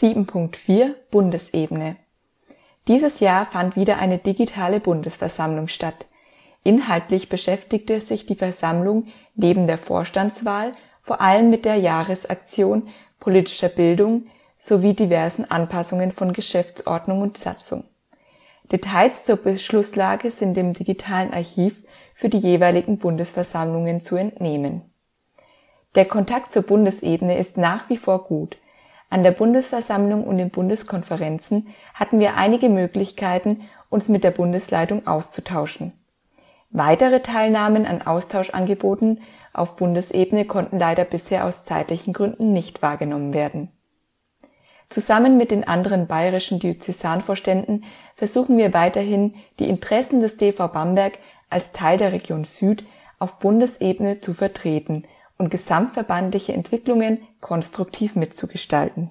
7.4 Bundesebene Dieses Jahr fand wieder eine digitale Bundesversammlung statt. Inhaltlich beschäftigte sich die Versammlung neben der Vorstandswahl vor allem mit der Jahresaktion politischer Bildung sowie diversen Anpassungen von Geschäftsordnung und Satzung. Details zur Beschlusslage sind im digitalen Archiv für die jeweiligen Bundesversammlungen zu entnehmen. Der Kontakt zur Bundesebene ist nach wie vor gut. An der Bundesversammlung und den Bundeskonferenzen hatten wir einige Möglichkeiten, uns mit der Bundesleitung auszutauschen. Weitere Teilnahmen an Austauschangeboten auf Bundesebene konnten leider bisher aus zeitlichen Gründen nicht wahrgenommen werden. Zusammen mit den anderen bayerischen Diözesanvorständen versuchen wir weiterhin, die Interessen des DV Bamberg als Teil der Region Süd auf Bundesebene zu vertreten und gesamtverbandliche Entwicklungen konstruktiv mitzugestalten